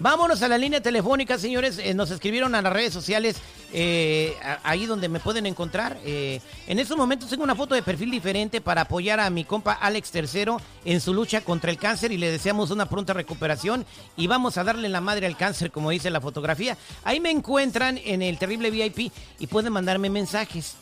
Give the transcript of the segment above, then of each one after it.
Vámonos a la línea telefónica, señores. Eh, nos escribieron a las redes sociales, eh, ahí donde me pueden encontrar. Eh, en estos momentos tengo una foto de perfil diferente para apoyar a mi compa Alex Tercero en su lucha contra el cáncer y le deseamos una pronta recuperación y vamos a darle la madre al cáncer, como dice la fotografía. Ahí me encuentran en el terrible VIP y pueden mandarme mensajes.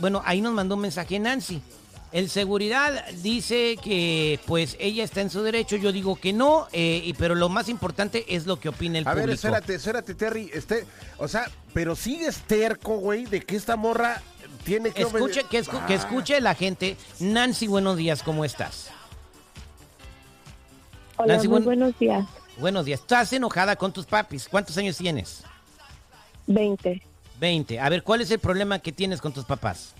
bueno, ahí nos mandó un mensaje Nancy. El seguridad dice que pues ella está en su derecho, yo digo que no, eh, y, pero lo más importante es lo que opina el público. A ver, espérate, espérate, Terry, este, o sea, pero sigues terco, güey, de que esta morra tiene que... Escuche, que, que escuche la gente. Nancy, buenos días, ¿cómo estás? Hola, muy buenos días. Buenos días. ¿Estás enojada con tus papis? ¿Cuántos años tienes? Veinte. Veinte. A ver, ¿cuál es el problema que tienes con tus papás?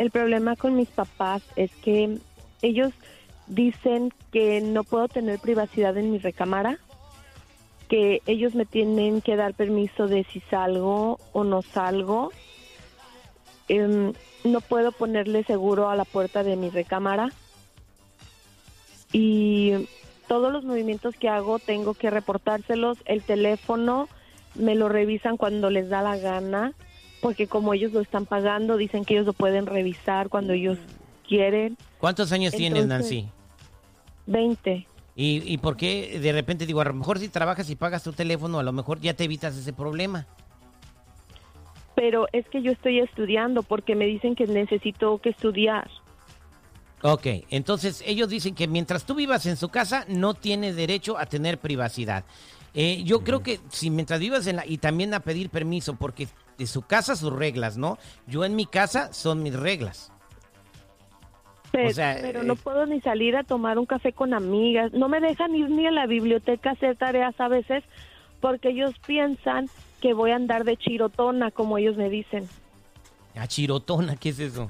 El problema con mis papás es que ellos dicen que no puedo tener privacidad en mi recámara, que ellos me tienen que dar permiso de si salgo o no salgo. Em, no puedo ponerle seguro a la puerta de mi recámara. Y todos los movimientos que hago tengo que reportárselos. El teléfono me lo revisan cuando les da la gana porque como ellos lo están pagando, dicen que ellos lo pueden revisar cuando ellos quieren. ¿Cuántos años tienes, Nancy? 20. ¿Y, ¿Y por qué de repente digo, a lo mejor si trabajas y pagas tu teléfono, a lo mejor ya te evitas ese problema? Pero es que yo estoy estudiando porque me dicen que necesito que estudiar. Ok, entonces ellos dicen que mientras tú vivas en su casa no tienes derecho a tener privacidad. Eh, yo creo que si mientras vivas en la... y también a pedir permiso, porque de su casa sus reglas, ¿no? Yo en mi casa son mis reglas. Pero, no eh, puedo ni salir a tomar un café con amigas. No me dejan ir ni a la biblioteca a hacer tareas a veces porque ellos piensan que voy a andar de chirotona, como ellos me dicen. ¿A chirotona? ¿Qué es eso?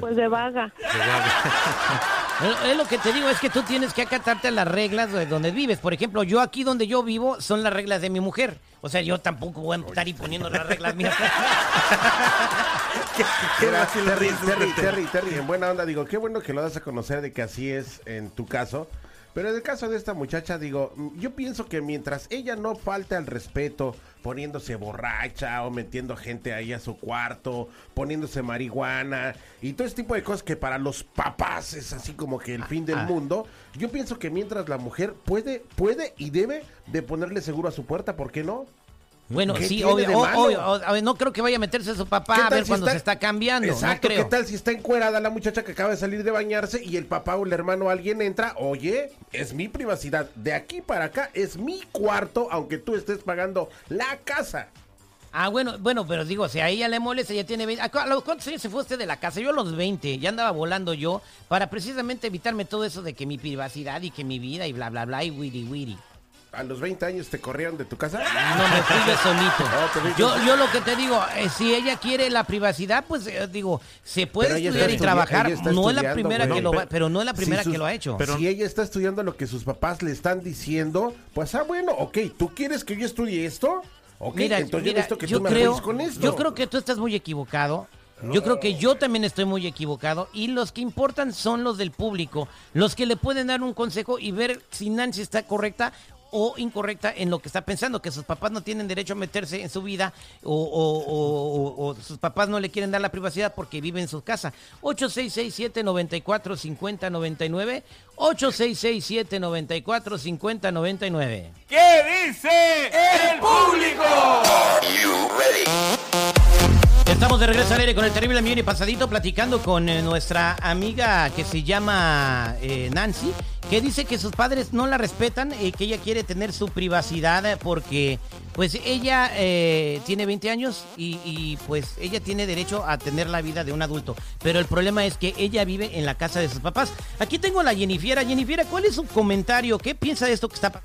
pues de vaga. De vaga. Es lo que te digo, es que tú tienes que acatarte a las reglas de donde vives. Por ejemplo, yo aquí donde yo vivo son las reglas de mi mujer. O sea, yo tampoco voy a estar imponiendo las reglas mías. Terry, Terry, Terry, Terry, en buena onda, digo, qué bueno que lo das a conocer de que así es en tu caso. Pero en el caso de esta muchacha, digo, yo pienso que mientras ella no falte al respeto, poniéndose borracha o metiendo gente ahí a su cuarto, poniéndose marihuana y todo ese tipo de cosas que para los papás es así como que el fin del ah. mundo, yo pienso que mientras la mujer puede, puede y debe de ponerle seguro a su puerta, ¿por qué no? Bueno, sí, obvio, no creo que vaya a meterse su papá a ver cuando se está cambiando. Exacto, ¿qué tal si está encuerada la muchacha que acaba de salir de bañarse y el papá o el hermano o alguien entra? Oye, es mi privacidad. De aquí para acá es mi cuarto, aunque tú estés pagando la casa. Ah, bueno, bueno, pero digo, si a ella le molesta, ella tiene 20. ¿A los cuántos años se fue usted de la casa? Yo a los 20, ya andaba volando yo para precisamente evitarme todo eso de que mi privacidad y que mi vida y bla, bla, bla y wiri, wiri a los 20 años te corrieron de tu casa? No, me fui solito. yo, yo lo que te digo, eh, si ella quiere la privacidad, pues eh, digo, se puede estudiar y trabajar. No es la primera que lo pero no es la primera que lo ha hecho. Pero si ella está estudiando lo que sus papás le están diciendo, pues ah, bueno, ok, ¿tú quieres que yo estudie esto? Ok, mira, entonces yo que tú me creo, con esto. Yo creo que tú estás muy equivocado. Yo creo que yo también estoy muy equivocado y los que importan son los del público, los que le pueden dar un consejo y ver si Nancy está correcta o incorrecta en lo que está pensando, que sus papás no tienen derecho a meterse en su vida o, sus papás no le quieren dar la privacidad porque vive en su casa. 8667-945099. 8667-945099. ¿Qué dice el público? Estamos de regreso al aire con el terrible millón y pasadito platicando con eh, nuestra amiga que se llama eh, Nancy, que dice que sus padres no la respetan y que ella quiere tener su privacidad porque pues ella eh, tiene 20 años y, pues ella tiene derecho a tener la vida de un adulto. Pero el problema es que ella vive en la casa de sus papás. Aquí tengo a la Jennifer. Jennifer, ¿cuál es su comentario? ¿Qué piensa de esto que está,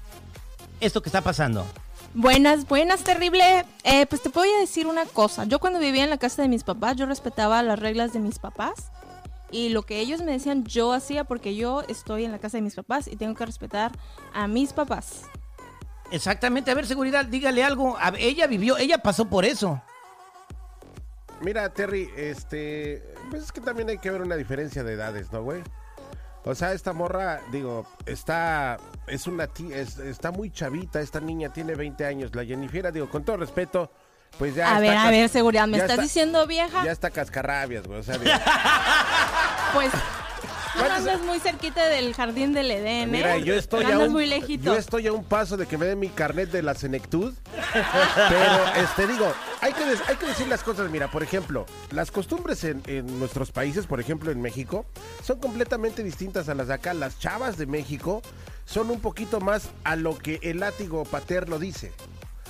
esto que está pasando? Buenas, buenas, terrible. Eh, pues te voy a decir una cosa. Yo cuando vivía en la casa de mis papás, yo respetaba las reglas de mis papás. Y lo que ellos me decían, yo hacía porque yo estoy en la casa de mis papás y tengo que respetar a mis papás. Exactamente. A ver, seguridad, dígale algo. ella vivió, ella pasó por eso. Mira, Terry, este. Pues es que también hay que ver una diferencia de edades, ¿no, güey? O sea, esta morra, digo, está, es una es- está muy chavita, esta niña tiene 20 años, la Jennifer, digo, con todo respeto, pues ya A está ver, a ver, seguridad, ¿me estás está- diciendo vieja? Ya está cascarrabias, güey, o sea, digo, Pues tú ¿Cuántos- andas muy cerquita del jardín del Edén, ¿eh? Mira, yo estoy, a andas un, muy lejito. yo estoy a un paso de que me den mi carnet de la senectud. pero, este, digo, hay que, des- hay que decir las cosas. Mira, por ejemplo, las costumbres en, en nuestros países, por ejemplo en México, son completamente distintas a las de acá. Las chavas de México son un poquito más a lo que el látigo paterno dice.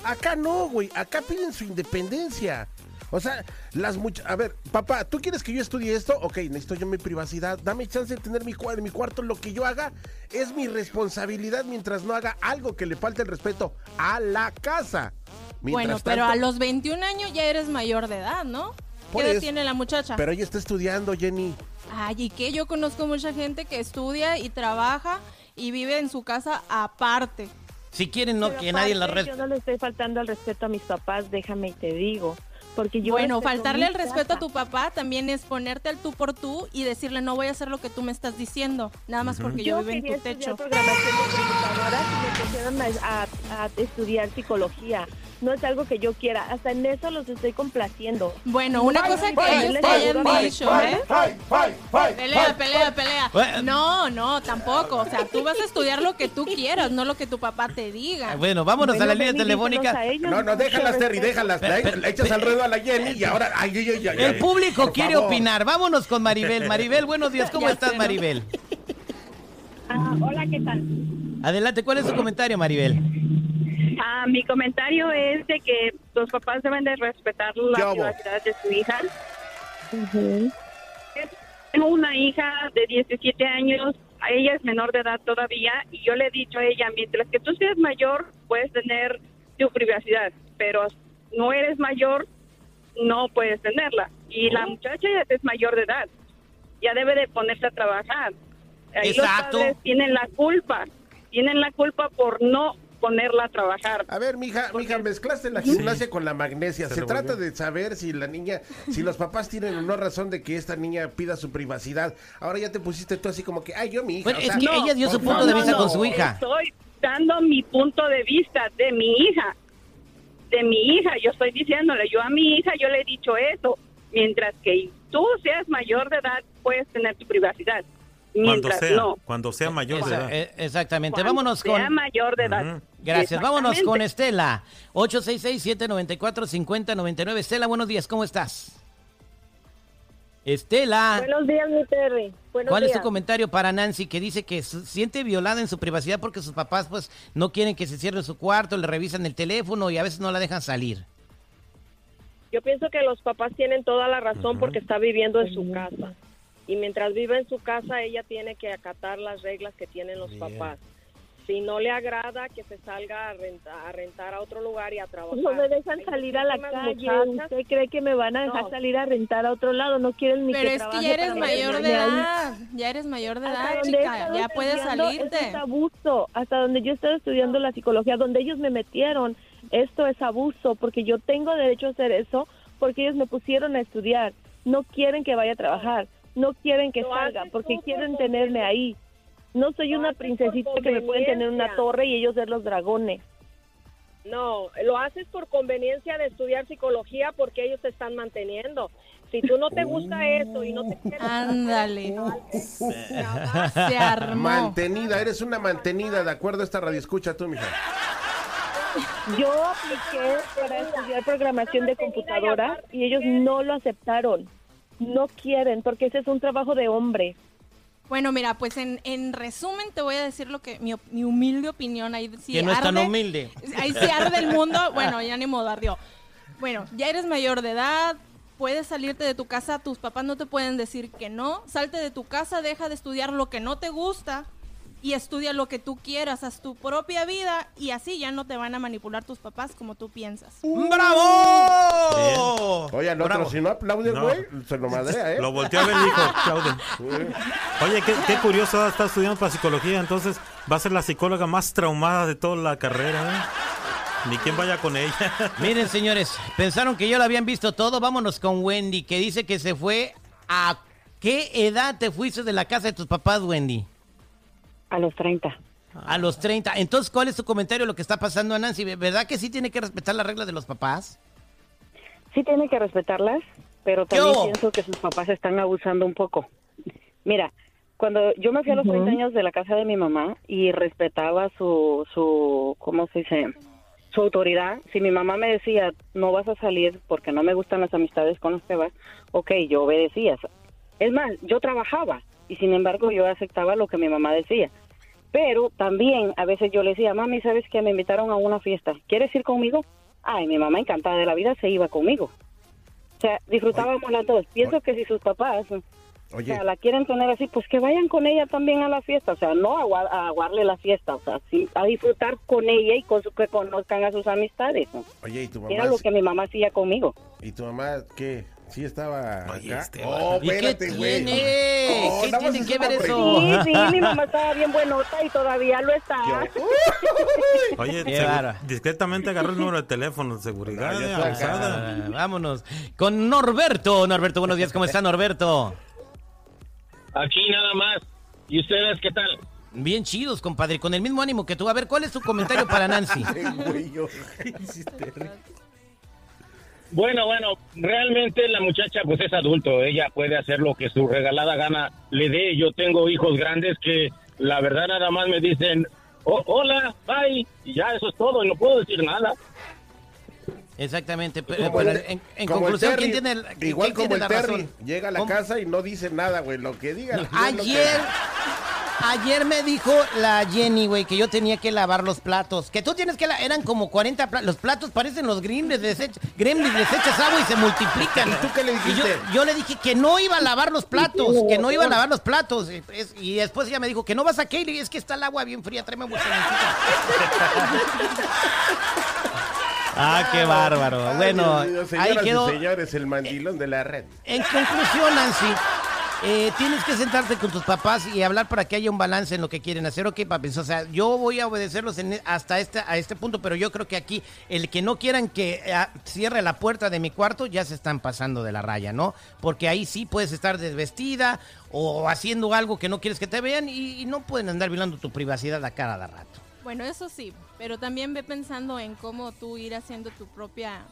Acá no, güey. Acá piden su independencia. O sea, las muchas... A ver, papá, ¿tú quieres que yo estudie esto? Ok, necesito yo mi privacidad. Dame chance de tener mi, en mi cuarto. Lo que yo haga es mi responsabilidad mientras no haga algo que le falte el respeto a la casa. Bueno, pero tanto- a los 21 años ya eres mayor de edad, ¿no? Por ¿Qué edad tiene la muchacha? Pero ella está estudiando, Jenny. Ay, ¿y qué? Yo conozco mucha gente que estudia y trabaja y vive en su casa aparte. Si quieren, no, Pero que nadie la aparte, res... Yo no le estoy faltando al respeto a mis papás, déjame y te digo. Porque yo bueno, faltarle el respeto a tu papá también es ponerte al tú por tú y decirle no voy a hacer lo que tú me estás diciendo, nada más porque yo, vivo en tu techo. programación de computadoras y me pusieron a, a- a estudiar psicología. No es algo que yo quiera. Hasta en eso los estoy complaciendo. Bueno, una Ay, cosa que ay, ellos ay, te hayan ay, dicho, ¿eh? Pelea, pelea, pelea. No, no, tampoco. O sea, tú vas a estudiar lo que tú quieras, no lo que tu papá te diga. Bueno, vámonos a la línea telefónica. a ellos, No, no, déjalas, Terry, déjalas. La, Pe- pe- la echas al ruedo a la Jenny y ahora... Ay, ay, ay, ay, El público quiere favor. opinar. Vámonos con Maribel. Maribel, buenos días. ¿Cómo Ya estás, sé, ¿no? Maribel? Ah, hola, ¿qué tal? Adelante, ¿cuál es su comentario, Maribel? Ah, mi comentario es de que los papás deben de respetar ¿Qué la privacidad de su hija. Tengo una hija de 17 años, ella es menor de edad todavía y yo le he dicho a ella, mientras que tú seas mayor, puedes tener tu privacidad, pero no eres mayor, no puedes tenerla. Y la muchacha ya es mayor de edad, ya debe de ponerse a trabajar. Ahí Exacto. los padres tienen la culpa, tienen la culpa por no ponerla a trabajar. A ver, mija, mija, mezclaste la gimnasia con la magnesia. Se, trata de saber si la niña, si los papás tienen o no razón de que esta niña pida su privacidad. Ahora ya te pusiste tú así como que, ay, yo mi hija. Bueno, o es sea, que ella dio su punto de vista no. con su hija. Estoy dando mi punto de vista de mi hija, de mi hija. Yo estoy diciéndole, yo a mi hija yo le he dicho eso. Mientras que tú seas mayor de edad, puedes tener tu privacidad. Cuando Mientras sea, no. cuando sea mayor de edad. eh, exactamente. Cuando Vámonos sea con... mayor de edad. Ujú. Gracias. Vámonos con. Estela. 866-794-5099. Estela, buenos días. ¿Cómo estás? Estela. Buenos días, mi Terry. Buenos ¿Cuál es tu comentario para Nancy que dice que se siente violada en su privacidad porque sus papás pues no quieren que se cierre su cuarto, le revisan el teléfono y a veces no la dejan salir? Yo pienso que los papás tienen toda la razón porque está viviendo en su casa. Y mientras vive en su casa, ella tiene que acatar las reglas que tienen los papás. Si no le agrada, que se salga a rentar, a rentar a otro lugar y a trabajar. No me dejan salir a la calle. muchachas- ¿Usted cree que me van a dejar No. salir a rentar a otro lado? No quieren ni Pero que es que ya eres mayor de edad. Ya eres mayor de Hasta edad, chica. Ya puedes salirte. Esto es abuso. Hasta donde yo estaba estudiando la psicología, donde ellos me metieron, esto es abuso, porque yo tengo derecho a hacer eso, porque ellos me pusieron a estudiar. No quieren que vaya a trabajar, no quieren que Lo salga, porque quieren tenerme ahí. No soy una princesita que me pueden tener en una torre y ellos ser los dragones. No, lo haces por conveniencia de estudiar psicología porque ellos te están manteniendo. Si tú no te gusta eso y no te quieres... Ándale. Se armó. Mantenida, eres una mantenida, de acuerdo a esta radio. Escucha tú, mija. Yo apliqué para estudiar programación de computadora y ellos no lo aceptaron. No quieren, porque ese es un trabajo de hombre. Bueno, mira, pues en, en resumen te voy a decir lo que mi, mi humilde opinión ahí sí que no es tan arde- humilde. Ahí se arde el mundo. Bueno, ya ni modo, ardió. Bueno, ya eres mayor de edad, puedes salirte de tu casa, tus papás no te pueden decir que no. Salte de tu casa, deja de estudiar lo que no te gusta y estudia lo que tú quieras, haz tu propia vida y así ya no te van a manipular tus papás como tú piensas. ¡Bravo! Oye, al otro, Bravo. si no aplaude el No. güey, se lo madrea, ¿eh? Lo volteó a ver y dijo, aplaude. Oye, qué, qué curioso, está estudiando para psicología, entonces va a ser la psicóloga más traumada de toda la carrera, ¿eh? Ni quien vaya con ella. Miren, señores, pensaron que ya lo habían visto todo. Vámonos con Wendy, que dice que se fue a ¿Qué edad te fuiste de la casa de tus papás, Wendy? A los 30. A los 30. Entonces, ¿cuál es tu comentario de lo que está pasando a Nancy? ¿Verdad que sí tiene que respetar las reglas de los papás? Sí tiene que respetarlas, pero también pienso que sus papás están abusando un poco. Mira, cuando yo me fui a los 30 años de la casa de mi mamá y respetaba su, su, ¿cómo se dice? Su autoridad. Si mi mamá me decía, no vas a salir porque no me gustan las amistades con los que vas, ok, yo obedecía. Es más, yo trabajaba y sin embargo yo aceptaba lo que mi mamá decía. Pero también a veces yo le decía, mami, ¿sabes que me invitaron a una fiesta? ¿Quieres ir conmigo? Ay, mi mamá encantada de la vida se iba conmigo. O sea, disfrutábamos las dos. Pienso que si sus papás o sea, la quieren tener así, pues que vayan con ella también a la fiesta, o sea, no a, aguarle la fiesta, o sea, sí, a disfrutar con ella y con su, que conozcan a sus amistades. Oye, ¿y tu mamá? Era lo que mi mamá hacía conmigo. ¿Y tu mamá qué? Sí estaba Oye, acá. este, oh, espérate, güey. tiene? No, ¿Qué tiene que ver eso? Sí, sí, mi mamá estaba bien buenota y todavía lo está. Oye, discretamente agarró el número de teléfono de seguridad. No, ya eh, está. Ah, vámonos con Norberto. Norberto, buenos días. ¿Cómo está Norberto? Aquí nada más. ¿Y ustedes qué tal? Bien chidos, compadre. Con el mismo ánimo que tú. A ver, ¿cuál es tu comentario para Nancy? Bueno, bueno, realmente la muchacha pues es adulto, ella puede hacer lo que su regalada gana le dé. Yo tengo hijos grandes que la verdad nada más me dicen, "Oh, hola, bye, y ya eso es todo, y no puedo decir nada. Exactamente. Pero, Como el- en, en como el conclusión, Terry, ¿quién tiene, quién Igual como tiene el la Terry. razón? Llega a la ¿Cómo? casa y no dice nada, güey. Lo que diga. que- Ayer, me dijo la Jenny, güey, que yo tenía que lavar los platos. Que tú tienes que lavar. Eran como 40 platos. Los platos parecen los gremlins, desech gremlins, les echas agua y se multiplican. ¿Y tú qué le dijiste? yo, yo le dije que no iba a lavar los platos, que no iba a lavar los platos. Y, es- y después ella me dijo que no vas a qué. Y le dije, es que está el agua bien fría, tráeme mucha Ah, qué bárbaro. Ay, Bueno, Dios mío, ahí señoras quedó. y señores, el mandilón de la red. En conclusión, Nancy, eh, tienes que sentarte con tus papás y hablar para que haya un balance en lo que quieren hacer. Ok, papis, o sea, yo voy a obedecerlos en- hasta este, a este punto, pero yo creo que aquí el que no quieran que eh, cierre la puerta de mi cuarto ya se están pasando de la raya, ¿no? Porque ahí sí puedes estar desvestida o haciendo algo que no quieres que te vean y, y no pueden andar violando tu privacidad a cada rato. Bueno, eso sí, pero también ve pensando en cómo tú ir haciendo tu propia,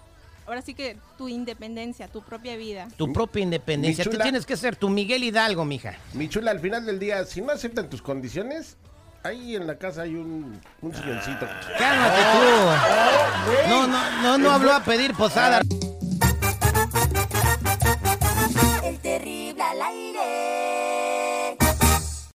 ahora sí que tu independencia, tu propia vida. Tu propia independencia. Mi Tú chula. tienes que ser tu Miguel Hidalgo, mija. Mi chula, al final del día, si no aceptan tus condiciones, ahí en la casa hay un, un silloncito. Cálmate tú. No, no, no, no habló a pedir posada.